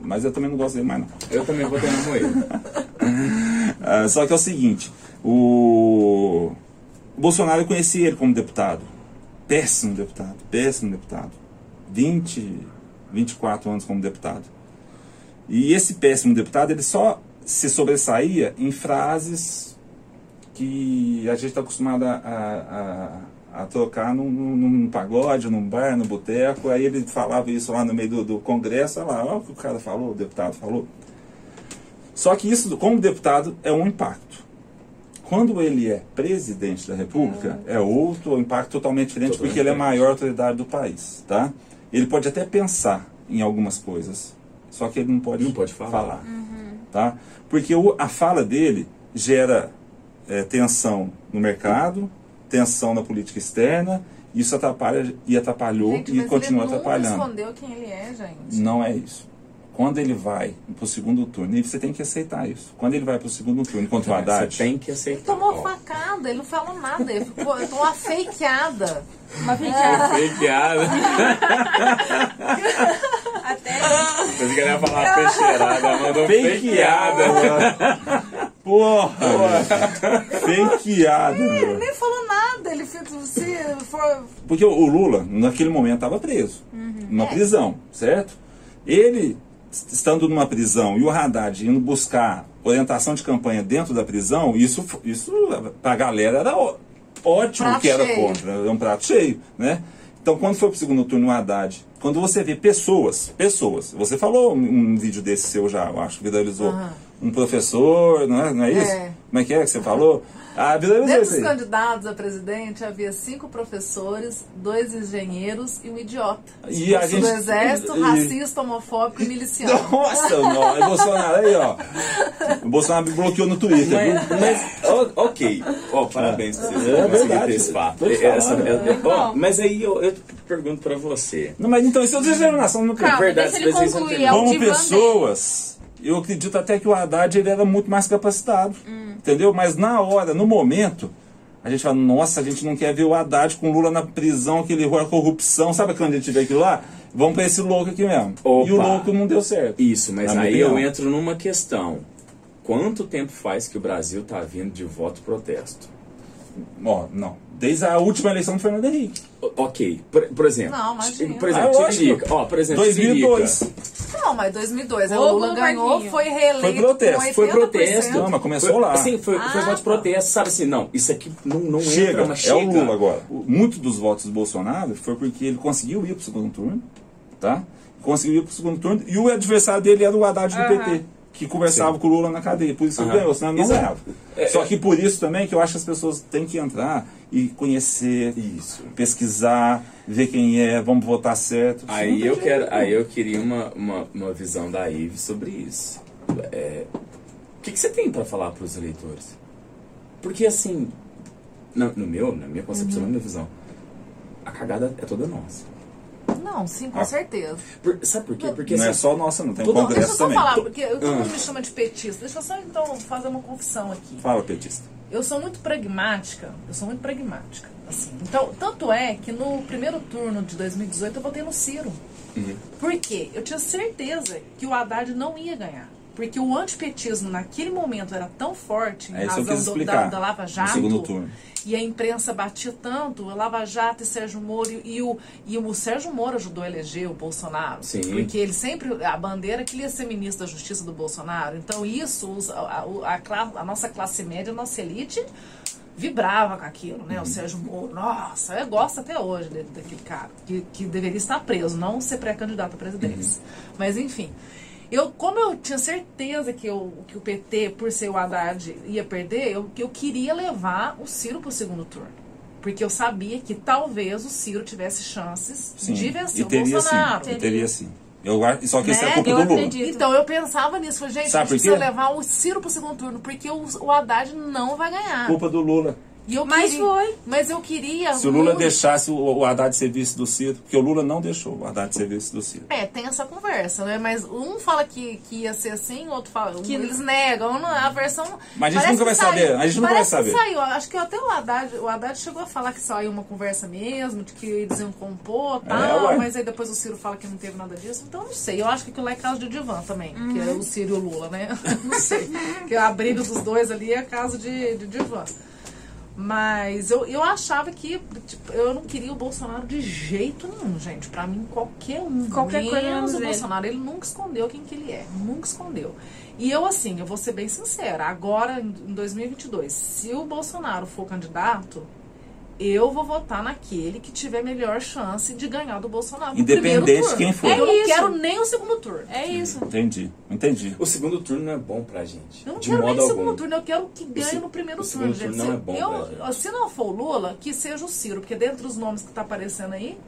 Mas eu também não gosto dele mais não. Eu também vou ter no moído. Ah, só que é o seguinte, o... o Bolsonaro eu conheci ele como deputado. Péssimo deputado, péssimo deputado. 20, 24 anos como deputado. E esse péssimo deputado, ele só se sobressaía em frases que a gente está acostumado a, a, a, tocar num, num, num pagode, num bar, no boteco. Aí ele falava isso lá no meio do, do congresso, olha lá, olha o que o cara falou, o deputado falou. Só que isso, como deputado, é um impacto. Quando ele é presidente da República, é outro impacto totalmente diferente, Totalmente porque ele é a maior autoridade do país, tá? Ele pode até pensar em algumas coisas, só que ele não pode, Não pode falar. tá? Porque o- a fala dele gera é, tensão no mercado, tensão na política externa, isso atrapalha e atrapalhou Gente, e mas continua ele nunca atrapalhando. escondeu quem ele é, gente. Não é isso. Quando ele vai para o segundo turno, e você tem que aceitar isso. Quando ele vai para o segundo turno contra o Você Haddad, tem que Ele aceitar. tomou Ó, facada, ele não falou nada. Ele ficou tomou uma fakeada. Uma feiticeira. Fakeada. Até Pensei que ele ia falar peixeirada, mandou fakeada. Porra! Fakeada, Ele nem falou nada. Ele fez. Se for, Porque o Lula, naquele momento, estava preso. Numa É. prisão, certo? Ele, estando numa prisão, e o Haddad indo buscar orientação de campanha dentro da prisão, isso, isso para a galera era ótimo Prato que era cheio. contra. Era um prato cheio, né? Então, quando foi pro segundo turno o Haddad, quando você vê pessoas, pessoas, você falou um, um vídeo desse seu já, eu acho que viralizou. Aham. Um professor, não é, não é isso? É. Como é que é que você falou? Ah, viralizou Dentre os candidatos a presidente, havia cinco professores, dois engenheiros e um idiota. E a gente- do exército, e- racista, homofóbico e miliciano. Nossa, não, é Bolsonaro aí, ó. O Bolsonaro me bloqueou no Twitter? Mas, mas ok. Ó, parabéns pra vocês É verdade. ter esse fato. Essa- é- é- ó, mas aí eu, eu pergunto pra você. Não, mas então isso é discriminação no Calma, verdade, deixa ele concluir. É o Como pessoas, eu acredito até que o Haddad ele era muito mais capacitado. Entendeu? Mas na hora, no momento, a gente fala, nossa, a gente não quer ver o Haddad com o Lula na prisão, aquele horror, a corrupção, sabe quando a gente vê aquilo lá? Vamos pra esse louco aqui mesmo. Opa. E o louco não deu certo. Isso, mas aí eu opinião. entro numa questão. Quanto tempo faz que o Brasil tá vindo de voto protesto? Ó, não. Desde a última eleição do Fernando Henrique. O- Ok, por, por exemplo. Não, imagina. Por exemplo, Ah. Tiririca. Ó, por exemplo, 2002. Tiririca. Não, mas 2002. aí Ô, o Lula Lula ganhou, foi reeleito. Foi protesto, com Foi 80%. protesto. Não, mas começou foi, lá. Sim, foi, foi Ah, voto de tá. protesto. Sabe assim, não, isso aqui não, não entra, Chega, mas é chega. o Lula agora. Muito dos votos do Bolsonaro foi porque ele conseguiu ir pro segundo turno, tá? Conseguiu ir pro segundo turno e o adversário dele era o Haddad do Aham. PT, que conversava Sim. com o Lula na cadeia. Por isso que ele Aham. ganhou, senão não Exato. ganhava. É, Só é. que por isso também que eu acho que as pessoas têm que entrar e conhecer, Isso. pesquisar, ver quem é, vamos votar certo. Aí eu jeito, quero, aí eu queria uma, uma, uma visão da Ive sobre isso. É, o que, que você tem para falar para os eleitores? Porque assim, no, no meu, na minha concepção, Uhum. na minha visão, a cagada é toda nossa. Não, sim, com Ah. certeza. Por- sabe por quê? Porque Não é assim, só nossa, não. Tem Tudo- Não, deixa eu congresso só falar, porque todo Ah. mundo me chama de petista. Deixa eu só então fazer uma confissão aqui. Fala, petista. Eu sou muito pragmática, eu sou muito pragmática. Assim. Então, tanto é que no primeiro turno de 2018 eu votei no Ciro. Uhum. Por quê? Eu tinha certeza que o Haddad não ia ganhar. Porque o antipetismo naquele momento era tão forte em É razão do- da, da Lava Jato. E a imprensa batia tanto, a Lava Jato e Sérgio Moro, e o, e o Sérgio Moro ajudou a eleger o Bolsonaro. Sim. Porque ele sempre, a bandeira que ele ia ser ministro da Justiça do Bolsonaro. Então isso, a, a- a a nossa classe média, a nossa elite, vibrava com aquilo, né? O Sérgio Moro, nossa, eu gosto até hoje daquele cara, que, que deveria estar preso, não ser pré-candidato à presidência. Mas enfim. Eu, como eu tinha certeza que, eu, que o PT, por ser o Haddad, ia perder, eu, que eu queria levar o Ciro para o segundo turno. Porque eu sabia que talvez o Ciro tivesse chances Sim. de vencer e o teria Bolsonaro. sim. E teria sim. Eu, só que isso é Né? culpa Eu do Lula. acredito. Então eu pensava nisso, falei, gente, Sabe a gente precisa levar o Ciro pro segundo turno, porque o, o Haddad não vai ganhar. Culpa do Lula. E eu Mas queria- foi. Mas eu queria. Se o Lula muito- deixasse o, o Haddad ser vice do Ciro, porque o Lula não deixou o Haddad ser vice do Ciro. É, tem essa conversa, né? Mas um fala que, que ia ser assim, o outro fala. Que eles negam, não, a versão. Mas a gente nunca vai saiu- saber, a gente nunca vai parece que saber. saiu, acho que até o Haddad, o Haddad chegou a falar que saiu uma conversa mesmo, de que eles iam compor e tal, ué. mas aí depois o Ciro fala que não teve nada disso, então não sei. Eu acho que aquilo lá é caso de divã também, que é o Ciro e o Lula, né? não sei. Que a briga dos dois ali é caso de, de divã. Mas eu, eu achava que tipo, eu não queria o Bolsonaro de jeito nenhum, gente. Pra mim, qualquer um. Qualquer coisa menos menos o. Bolsonaro. Ele nunca escondeu quem que ele é. Nunca escondeu. E eu, assim, eu vou ser bem sincera. Agora, em em 2022, se o Bolsonaro for candidato, eu vou votar naquele que tiver melhor chance de ganhar do Bolsonaro. Independente primeiro de quem for. Eu É não isso. quero nem o segundo turno. É isso. Entendi, entendi. O segundo turno não é bom pra gente. Eu não de quero nem o segundo algum. turno, eu quero que ganhe se- no primeiro o turno, segundo gente. turno não é bom eu, pra gente. se não for o Lula, que seja o Ciro, porque dentre os nomes que tá aparecendo aí,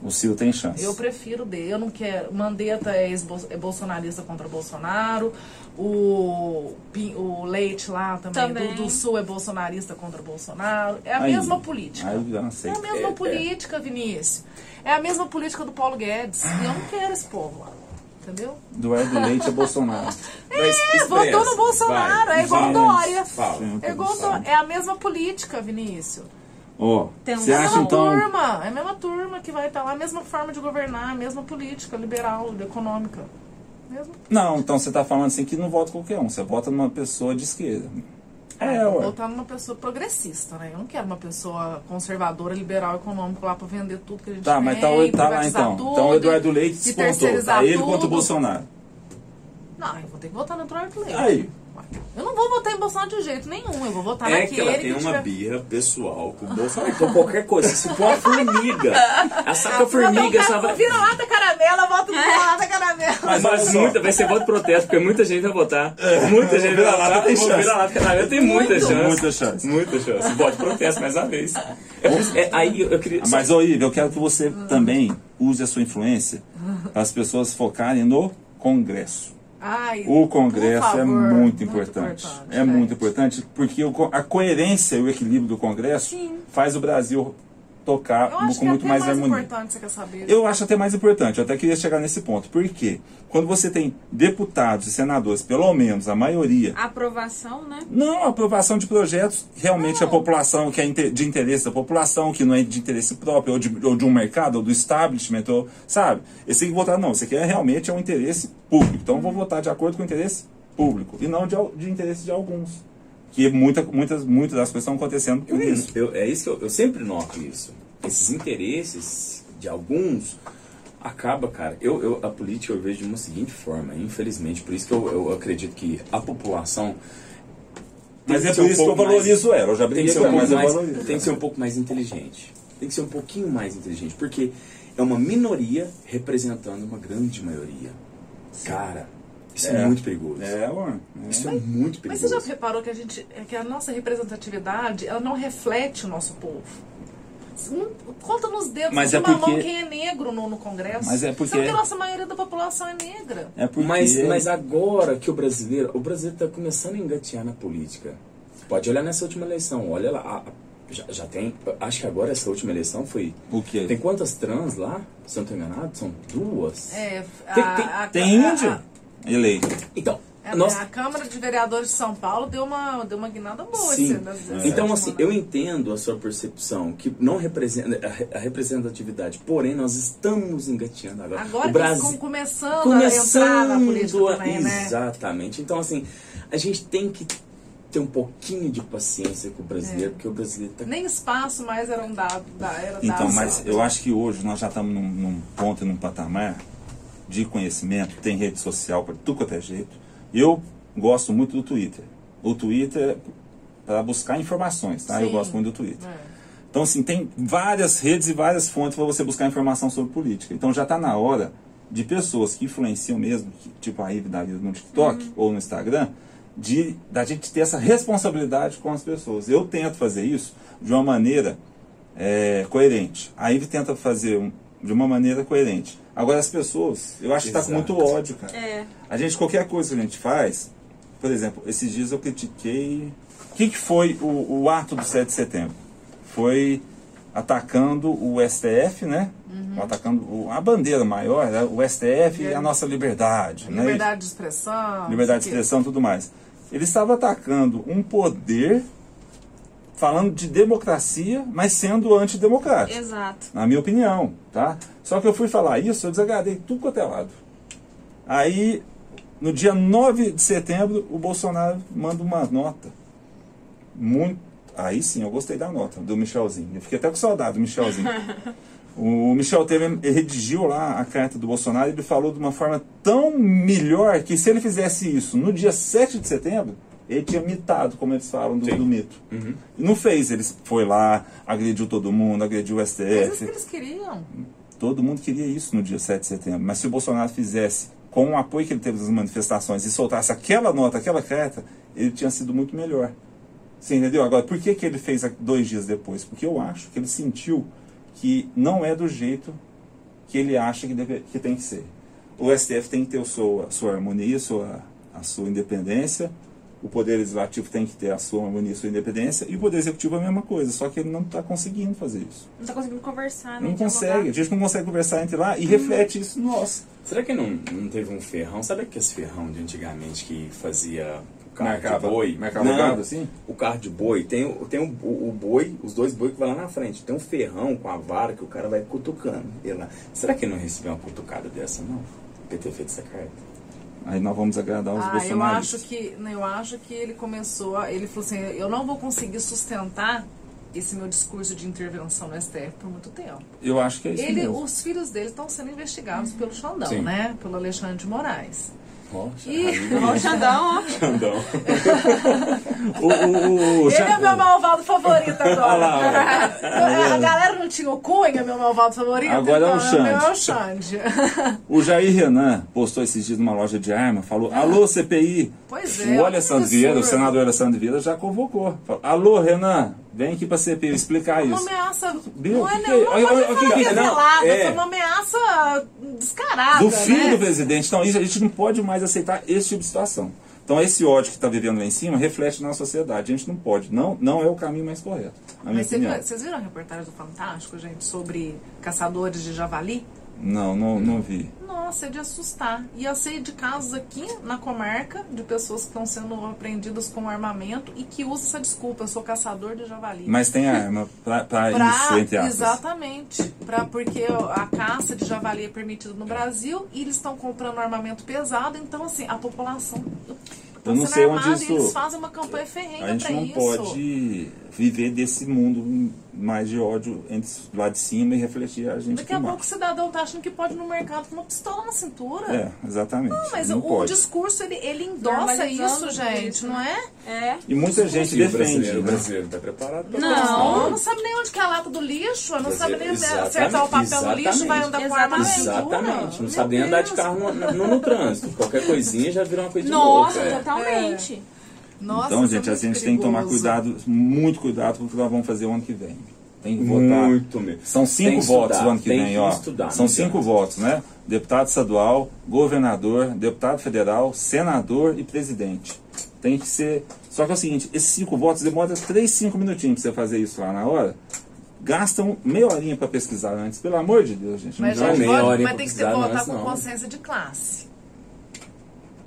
O Ciro tem chance. eu prefiro dele. Eu não quero. Mandetta é, é bolsonarista contra Bolsonaro. O, o Leite lá também, Também. Do, do Sul é bolsonarista contra Bolsonaro. É a Aí- mesma política. Aí. É a mesma É, é. política, Vinícius. É a mesma política do Paulo Guedes. E eu não quero esse povo lá. Entendeu? Do Eduardo Leite é Bolsonaro. Mas É, votou no Bolsonaro. vai. É igual Dória. É, igual Dória. é a mesma política, Vinícius. Um- você É a acha mesma então. turma. É a mesma turma que vai estar lá. A mesma forma de governar. A mesma política liberal, econômica. Mesmo. Não, então você tá falando assim que não vota qualquer um, você vota numa pessoa de esquerda. É, eu vou ué. votar numa pessoa progressista, né? Eu não quero uma pessoa conservadora, liberal, econômica lá pra vender tudo que a gente Tá, tem, mas tá, o- tá lá então. tudo, Então o Eduardo Leite terceirizar Tá ele tudo. contra o Bolsonaro. Não, eu vou ter que votar no Eduardo Leite. Aí. Eu não vou votar em Bolsonaro de jeito nenhum. Eu vou votar É naquele que ela tem uma tiver... birra pessoal com o Bolsonaro. Então qualquer coisa, se for uma formiga, a saca formiga só vai. Vira lá da caramela, bota no lá da caramela. Mas Mas, muita, vai ser voto protesto, porque muita gente vai votar. Muita gente vai Vira-lata votar. tem chance. Virar lá, caramelo tem muita Muito. chance. Muita chance. Muita chance. Voto protesto mais uma vez. É, é, aí eu, eu queria. Mas, ô Ivo, eu quero que você também use a sua influência para as pessoas focarem no Congresso. Ai, O Congresso por favor, é muito importante. é gente. muito importante porque a coerência e o equilíbrio do Congresso Sim. faz o Brasil tocar Eu acho com que é muito até mais, mais harmonia. importante, você quer saber. Eu acho até mais importante, eu até queria chegar nesse ponto. Por quê? Quando você tem deputados e senadores, pelo menos a maioria, Aprovação, né? não aprovação de projetos realmente a população que é de interesse da população, que não é de interesse próprio, ou de, ou de um mercado, ou do establishment, ou, sabe? Esse tem que votar, não, isso aqui é realmente é um interesse público. Então eu vou votar de acordo com o interesse público, e não de, de interesse de alguns. Que muita, muitas, muitas das coisas estão acontecendo por Eu- isso. eu- é isso que eu, eu sempre noto isso. Esses interesses de alguns acaba, cara. Eu, eu- a política eu vejo de uma seguinte forma, infelizmente. Por isso que eu, eu acredito que a população. Mas é por um isso que eu mais- valorizo ela. Eu já Tem que, briguei ser com um mas mais, valorizo. tem que ser um pouco mais inteligente. Tem que ser um pouquinho mais inteligente. Porque é uma minoria representando uma grande maioria. Cara, isso é, É. muito perigoso. É, ué. É. Isso é muito Mas perigoso. você já reparou que a gente, é que a nossa representatividade, ela não reflete o nosso povo? Conta nos dedos Mas de é uma porque- mão quem é negro no, no Congresso. Mas é porque- Sendo que a nossa maioria da população é negra. É porque... Mas, mas agora que o brasileiro, o brasileiro está começando a engatear na política. Pode olhar nessa última eleição, olha lá, a- já, já tem, acho que agora essa última eleição foi, O quê? tem quantas trans lá? Se eu não estou enganado, são duas. É, Tem- a, tem- a- Tem a- índio eleito. Então, A, nós, a Câmara de Vereadores de São Paulo deu uma, deu uma guinada boa. Sim. nessa- Então, assim, eu entendo a sua percepção, que não representa a re- a representatividade, porém, nós estamos engateando agora. Agora o Brasil estão começando, começando a entrar na política também, né? Exatamente. Então, assim, a gente tem que ter um pouquinho de paciência com o brasileiro, porque o brasileiro tá Nem espaço mais eram dado, da- era Então, dado. mas eu acho que hoje nós já estamos num, num ponto e num patamar de conhecimento, tem rede social para tudo quanto é jeito. Eu gosto muito do Twitter. O Twitter para buscar informações, tá? Eu Sim. gosto muito do Twitter. É. Então, assim, tem várias redes e várias fontes para você buscar informação sobre política. Então, já está na hora de pessoas que influenciam mesmo, tipo a Ive da vida no TikTok ou no Instagram, de da gente ter essa responsabilidade com as pessoas. Eu tento fazer isso de uma maneira é, coerente. A Ive tenta fazer um- de uma maneira coerente. Agora, as pessoas, eu acho que está com muito Exato. ódio, cara. É. A gente, qualquer coisa que a gente faz, por exemplo, esses dias eu critiquei. O que, que foi o, o ato do 7 de setembro? Foi atacando o STF, né? Uhum. Atacando o- a bandeira maior, né? o STF e a nossa liberdade. né? Liberdade de expressão. liberdade de expressão e tudo mais. Ele estava atacando um poder, falando de democracia, mas sendo antidemocrático, Exato. na minha opinião, tá? Só que eu fui falar isso, eu desagradei tudo quanto é lado. Aí, no dia 9 de setembro, o Bolsonaro manda uma nota. Muito. Aí sim, eu gostei da nota, do Michelzinho. Eu fiquei até com saudade do Michelzinho. O Michel Temer redigiu lá a carta do Bolsonaro e ele falou de uma forma tão melhor que se ele fizesse isso no dia 7 de setembro, ele tinha mitado, como eles falam, do, do mito. Uhum. E não fez, ele foi lá, agrediu todo mundo, agrediu o Mas isso que STF. eles queriam. Todo mundo queria isso no dia 7 de setembro. Mas se o Bolsonaro fizesse com o apoio que ele teve nas manifestações e soltasse aquela nota, aquela carta, ele tinha sido muito melhor. Você entendeu? Agora, por que, que ele fez dois dias depois? Porque eu acho que ele sentiu que não é do jeito que ele acha que, deve, que tem que ser. O STF tem que ter sua, sua harmonia, a sua, a sua independência. O Poder Legislativo tem que ter a sua harmonia, a sua independência. E o Poder Executivo é a mesma coisa, só que ele não está conseguindo fazer isso. Não tá conseguindo conversar, né? Não consegue. A gente não consegue conversar entre lá e reflete isso no nosso. Será que não, não teve um ferrão? Sabe aqueles ferrão de antigamente que fazia o carro Marcava- de boi? marcava não, gado, assim? O carro de boi, tem, o- tem o, o, o boi, os dois boi que vai lá na frente. Tem um ferrão com a vara que o cara vai cutucando. Ele lá. Será que ele não recebeu uma cutucada dessa, não? Ter feito essa carta? Aí nós vamos agradar os Ah, eu bolsonaristas. acho que eu acho que ele começou, a- ele falou assim, eu não vou conseguir sustentar esse meu discurso de intervenção no STF por muito tempo. Eu acho que é isso Ele, mesmo. os filhos dele estão sendo investigados pelo Xandão, Sim. né? Pelo Alexandre de Moraes. Nossa, E- Ó, o Xandão, ó. Xandão. O, o, o, o Ele é meu malvado favorito agora. Olha lá, A galera não tinha o Cunha, meu malvado favorito. Agora é o então, meu é o Xande. Xande. o Jair Renan postou esses dias numa loja de arma, falou, alô CPI. Pois o é, Alessandro que Vieira, o senador Alessandro Vieira já convocou. Falou, alô Renan, vem aqui pra CPI explicar Uma isso. ameaça. Viu? Não é nenhuma é. foi uma ameaça descarada. Do filho né? do presidente. Então isso, a gente não pode mais aceitar esse tipo de situação. Então esse ódio que está vivendo lá em cima reflete na sociedade. A gente não pode. Não, não é o caminho mais correto. Mas vocês viram a reportagem do Fantástico, gente, sobre caçadores de javali? Não, não, não vi. Nossa, é de assustar. E eu sei de casos aqui na comarca de pessoas que estão sendo apreendidas com armamento e que usam essa desculpa, eu sou caçador de javali. Mas tem arma Pra- isso, entre aspas. Exatamente. Pra, porque a caça de javali é permitida no Brasil e eles estão comprando armamento pesado, então assim, a população Eu não sei onde armada isso- e eles fazem uma campanha ferrenha A gente não isso. pode viver desse mundo mais de ódio entre lá de cima e refletir a gente Daqui a pouco o cidadão tá achando que pode ir no mercado com uma pistola na cintura. É, exatamente. Não, mas não o, pode. discurso, ele, ele endossa isso, gente, não é? É. E muita gente E o defende. brasileiro, o né? brasileiro tá preparado pra Não. isso, Não, não sabe nem onde que é a lata do lixo, não sabe nem Exatamente, acertar o papel no lixo, vai andar com arma na exatamente. cintura. Exatamente. Não Meu sabe nem andar de carro no, no- no trânsito. Qualquer coisinha já vira uma coisa de Nossa, louco. é. Nossa, Então, é gente, a gente tem que tomar perigoso. cuidado, muito cuidado com o que nós vamos fazer o ano que vem. Tem que votar. Muito mesmo. São cinco Tem votos estudar, o ano que tem vem, que ó. estudar, São não cinco votos, né? Deputado estadual, governador, deputado federal, senador e presidente. Tem que ser. Só que é o seguinte, esses cinco votos demora três, cinco minutinhos pra você fazer isso lá na hora. Gastam meia horinha pra pesquisar antes, pelo amor de Deus, gente. Mas, não gente, meia pode- hora mas pra tem que ser precisar, votar mas com não. consciência de classe.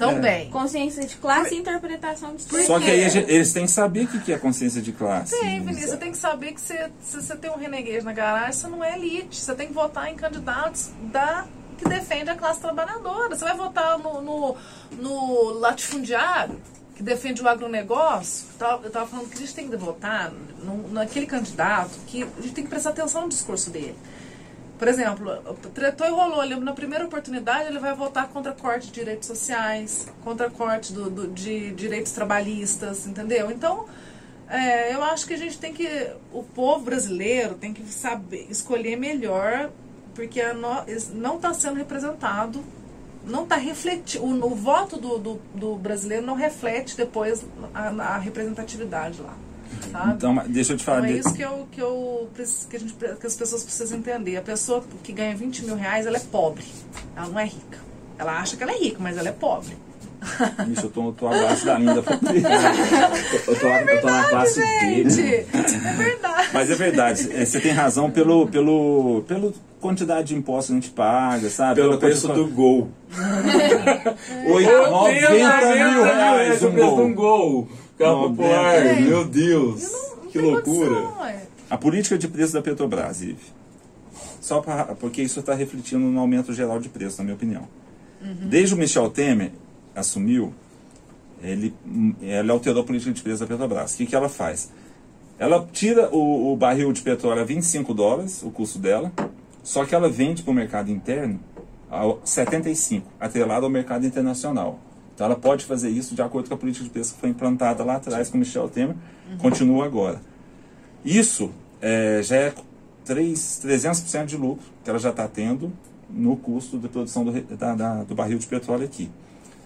É. Também. Consciência de classe e interpretação de Só que aí gente- eles têm que saber o que que é consciência de classe. Tem, Vinícius, você tem que saber que você, se você tem um reneguejo na garagem, você não é elite. Você tem que votar em candidatos da, que defende a classe trabalhadora. Você vai votar no, no, no latifundiário, que defende o agronegócio. Eu estava falando que a gente tem que votar num- naquele candidato que a gente tem que prestar atenção no discurso dele. Por exemplo, tretou e rolou. Ele, na primeira oportunidade, ele vai votar contra corte de direitos sociais, contra corte do, do- de direitos trabalhistas, entendeu? Então, é, eu acho que a gente tem que. O povo brasileiro tem que saber escolher melhor, porque no- não está sendo representado, não está refletindo. O, o voto do, do, do brasileiro não reflete depois a, a representatividade lá. Sabe? Então, deixa eu te falar. Então é isso que, eu, que, eu, que, a gente, que as pessoas precisam entender. A pessoa que ganha 20 mil reais, ela é pobre. Ela não é rica. Ela acha que ela é rica, mas ela é pobre. Ixi, eu tô, tô abaixo da linha da pobreza. Eu tô, eu tô na classe Gente, B. é verdade. Mas é verdade, é, você tem razão pelo, pelo, pelo quantidade de impostos que a gente paga, sabe? Pelo Pela preço quantidade- do gol. Oito- 90 mil reais o um preço de um gol. Carro 90. popular, meu Deus. Não Que tem loucura. condição. A política de preço da Petrobras, Ive. Só pra, porque isso está refletindo no aumento geral de preço, na minha opinião. Desde o Michel Temer assumiu, ele, ele alterou a política de preço da Petrobras. O que, que ela faz? Ela tira o, o barril de petróleo a 25 dólares, o custo dela, só que ela vende para o mercado interno a 75, atrelado ao mercado internacional. Então ela pode fazer isso de acordo com a política de preço que foi implantada lá atrás com o Michel Temer, continua agora. Isso é, já é 3, 300% de lucro que ela já está tendo no custo de produção do, da- da- do barril de petróleo aqui.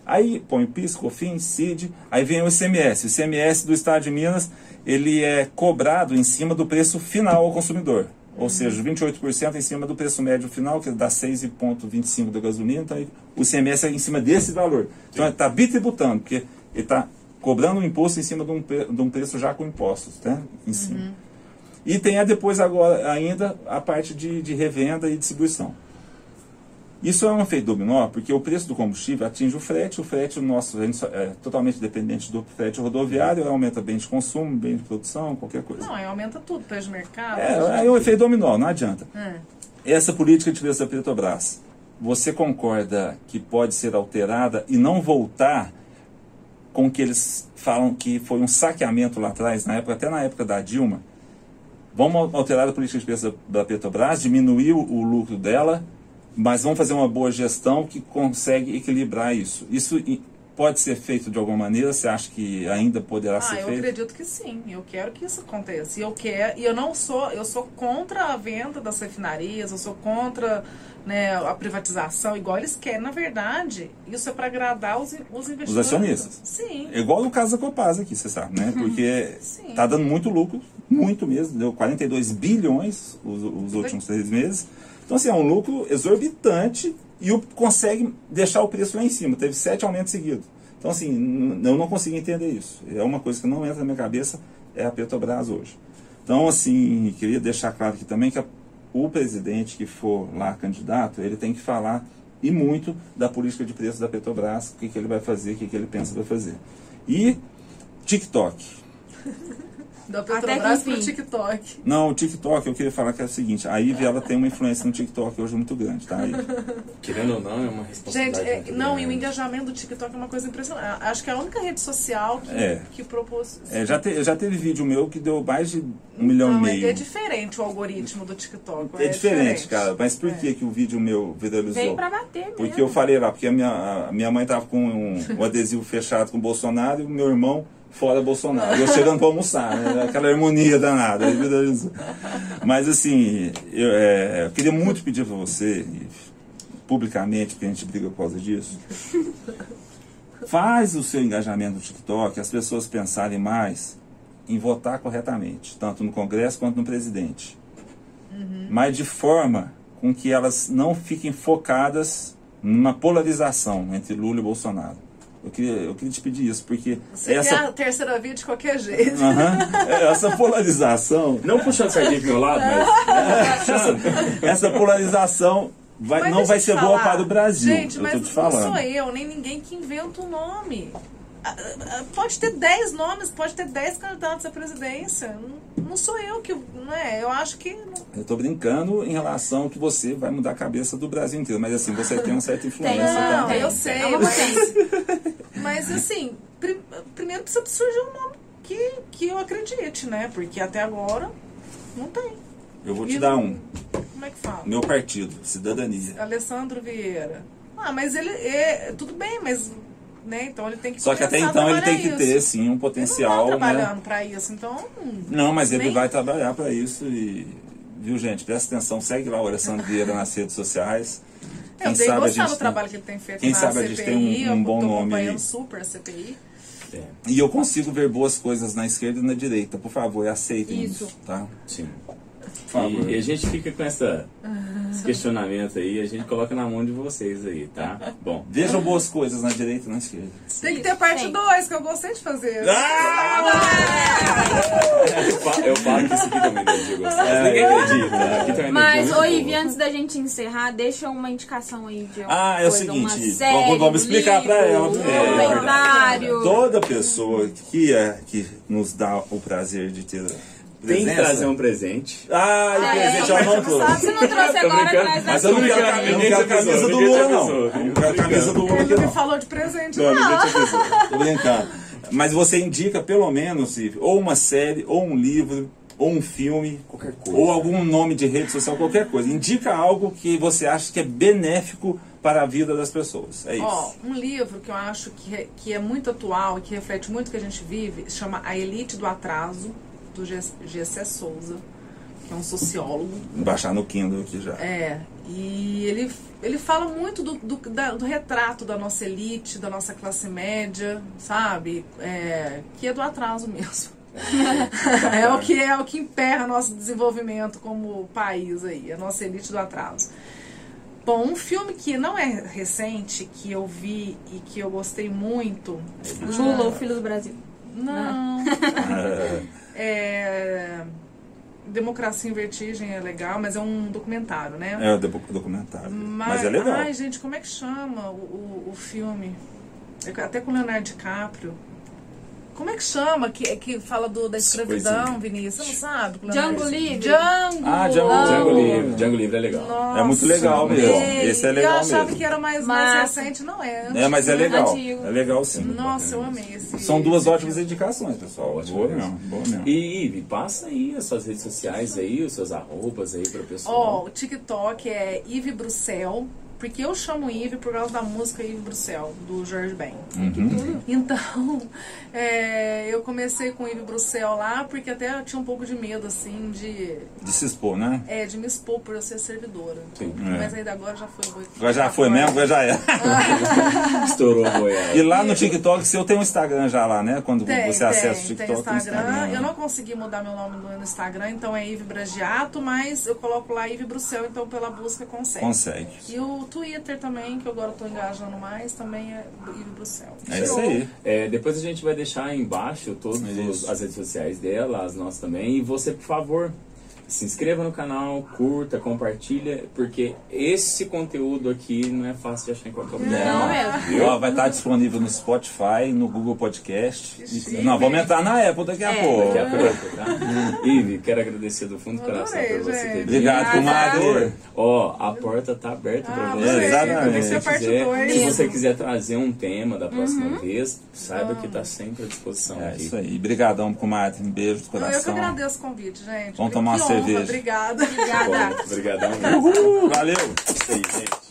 Aí põe o PIS, COFINS, CID, aí vem o ICMS. O ICMS do Estado de Minas, ele é cobrado em cima do preço final ao consumidor. Ou seja, 28% em cima do preço médio final, que dá 6,25 da gasolina, então o ICMS é em cima desse valor. Então ele está bitributando, porque ele está cobrando um imposto em cima de um, de um preço já com impostos, né? Em cima. E tem a depois agora ainda a parte de, de revenda e distribuição. Isso é um efeito dominó, porque o preço do combustível atinge o frete, o frete nosso a gente só- é totalmente dependente do frete rodoviário, aumenta bem de consumo, bem de produção, qualquer coisa. Não, aí aumenta tudo, preço de mercado. É, é um efeito dominó, não adianta. É. Essa política de preço da Petrobras, você concorda que pode ser alterada e não voltar com o que eles falam que foi um saqueamento lá atrás, na época, até na época da Dilma? Vamos alterar a política de preço da Petrobras, diminuir o, o lucro dela, mas vamos fazer uma boa gestão que consegue equilibrar isso. Isso pode ser feito de alguma maneira? Você acha que ainda poderá Ah, ser eu feito? acredito que sim. Eu quero que isso aconteça. E eu quero, e eu não sou, eu sou contra a venda das refinarias, eu sou contra né, a privatização, igual eles querem. Na verdade, isso é para agradar os, os investidores. acionistas. Sim. É igual no caso da Copasa aqui, você sabe, né? Porque Sim. está dando muito lucro, muito mesmo. Deu 42 bilhões os, os últimos três meses. Então, assim, é um lucro exorbitante e o, consegue deixar o preço lá em cima. Teve sete aumentos seguidos. Então, assim, eu não consigo entender isso. É uma coisa que não entra na minha cabeça, é a Petrobras hoje. Então, assim, queria deixar claro aqui também que a- o presidente que for lá candidato, ele tem que falar e muito da política de preço da Petrobras, o que, que ele vai fazer, o que, que ele pensa vai fazer. E TikTok. Da Até Petrobras que pro. TikTok. Não, o TikTok, eu queria falar que é o seguinte, a Ivy, ela tem uma influência no TikTok hoje muito grande, tá? Ivy? Querendo ou não, é uma Gente, responsabilidade. é- muito não, e o engajamento do TikTok é uma coisa impressionante. Acho que é a única rede social que, É. que propôs. É, já, te- já teve vídeo meu que deu mais de um milhão Não, e é, meio. é diferente o algoritmo do TikTok. É diferente, cara. Mas por É. que, que o vídeo meu viralizou? Veio pra bater mesmo. Porque eu falei lá, porque a minha, a minha mãe tava com um, um adesivo fechado com o Bolsonaro e o meu irmão fora Bolsonaro. Eu chegando para almoçar, né? Aquela harmonia danada. Mas assim, eu, é, eu queria muito pedir para você, publicamente, porque a gente briga por causa disso, faz o seu engajamento no TikTok, as pessoas pensarem mais em votar corretamente, tanto no Congresso quanto no presidente. Mas de forma com que elas não fiquem focadas numa polarização entre Lula e Bolsonaro. Eu queria, eu queria te pedir isso, porque Você quer essa, a terceira via de qualquer jeito. Aham. essa polarização, Não puxando sardinha pro meu lado, mas. essa polarização vai, Mas não vai ser boa falar. para o Brasil. Gente, eu mas não sou eu, nem ninguém que inventa o nome. Pode ter 10 nomes, pode ter 10 candidatos à presidência. Não, não sou eu que. Não é? Eu acho que. não- Eu tô brincando em relação que você vai mudar a cabeça do Brasil inteiro, mas assim, você tem uma certa influência. Não, tá? eu sei, É uma mas, mas assim, pri- primeiro precisa surgir um nome que, que eu acredite, né? Porque até agora não tem. Eu vou te E dar um. Como é que fala? Meu partido, Cidadania. Alessandro Vieira. Ah, mas ele é. Tudo bem, mas. Né, então ele tem que Só que até a então ele tem que isso. ter, sim, um Ele não potencial. tá né? trabalhando pra isso, então. Não, mas ele Nem- vai trabalhar para isso e. Viu, gente? Presta atenção, segue lá o Alessandro Vieira nas redes sociais. Eu Quem dei sabe a gente do tem- trabalho que ele tem feito quem na sabe a CPI. gente tem um- um eu bom nome super a CPI. É, E eu consigo ver boas coisas na esquerda e na direita. Por favor, aceitem Isso. isso, tá? sim. Por favor. E, e a gente fica com essa esse questionamento aí, a gente coloca na mão de vocês aí, tá? Bom. Vejam boas coisas na direita e na esquerda. Tem que ter parte Tem. 2, que eu gostei de fazer. Eu falo, eu falo que isso aqui também não é de gostar. Ninguém acredita. Aqui também não é Mas, ô Ivi, antes da gente encerrar, deixa uma indicação aí de alguma Ah, é o coisa, seguinte, vamos- vamos explicar pra livro, ela um primeiro. É. Toda pessoa que, é, que nos dá o prazer de ter Tem que trazer um presente. Ah, e Ah, é? presente eu não trouxe. Se não trouxe agora, traz Mas na eu não quero, brincando, eu não ninguém quero te camisa do Lula, não. não quero camisa do Lula aqui, Ele me não. falou de presente. Não, Não, ninguém te avisou. Tô brincando. Mas você indica, pelo menos, ou uma série, ou um livro, ou um filme, Qualquer coisa. ou algum nome de rede social, qualquer coisa. Indica algo que você acha que é benéfico para a vida das pessoas. É isso. Ó, um livro que eu acho que é, que é muito atual e que reflete muito o que a gente vive, chama A Elite do Atraso, do G- GC Souza, que é um sociólogo. Vou baixar no Kindle aqui já. É, e ele, ele fala muito do, do, da- do retrato da nossa elite, da nossa classe média, sabe? É, que é do atraso mesmo. é o que é o que emperra nosso desenvolvimento como país aí, a nossa elite do atraso. Bom, um filme que não é recente, que eu vi e que eu gostei muito. Lula, o filho do Brasil. Não. é, Democracia em Vertigem é legal, mas é um documentário, né? É docu- documentário. Mas, é legal. Ai, gente, como é que chama o, o, o filme? É Até com o Leonardo DiCaprio. Como é que chama? Que, que fala do, da escravidão. Vinícius? Você não sabe? Leonardo- Django Livre? Django! Ah, Django- Django Oh. Livre. Django Livre é legal. Nossa, É muito legal mesmo. amei. Esse é legal Eu achava mesmo. que era mais, mais Massa. recente, não é? É, mas é legal. Antigo. É legal sim. Nossa, eu amei esse. São duas ótimas indicações, pessoal. Ótimo boa mesmo. mesmo, boa mesmo. E Ive, passa aí as suas redes sociais aí, os seus arrobas aí para o Ó, pessoal. o TikTok é Yves Bruxel, porque eu chamo Yves por causa da música Yves Bruxel, do George Ben. Uhum. Então, é, eu comecei com o Yves Bruxel lá, porque até eu tinha um pouco de medo, assim, de, De se expor, né? é, de me expor por eu ser servidora. Sim. Mas ainda agora já foi. Agora já foi mesmo, agora já é. Estourou a boiada. E lá no TikTok, você tem um Instagram já lá, né? Quando Tem, você acessa o tem, TikTok, tem tem Instagram. Instagram. Eu não consegui mudar meu nome no, Instagram, então é Yves Bragiato, mas eu coloco lá Yves Bruxel, então pela busca consegue. Consegue. E o Twitter também, que eu agora estou engajando mais, também é Yves Bruxel. É isso aí. É, depois a gente vai deixar aí embaixo todas as redes sociais dela, as nossas também. E você, por favor, se inscreva no canal, curta, compartilha, porque esse conteúdo aqui não é fácil de achar em qualquer lugar. Não mesmo. Ó, vai estar disponível no Spotify, no Google Podcast. E, nós vamos entrar na Apple daqui a É. pouco. Daqui a pouco, tá? Ive, quero agradecer do fundo do coração por você ter vindo. Obrigado, comadre. Ó, a porta tá aberta pra Ah, você. adorei. Exatamente. Se parte quiser, se você quiser trazer um tema da próxima vez, saiba que tá sempre à disposição É aqui. isso aí. Obrigadão, comadre. Um beijo do Não, eu que coração. agradeço o convite, gente. Vamos tomar uma cerveja. Obrigada. Bom, Obrigadão. Valeu. Isso aí, gente.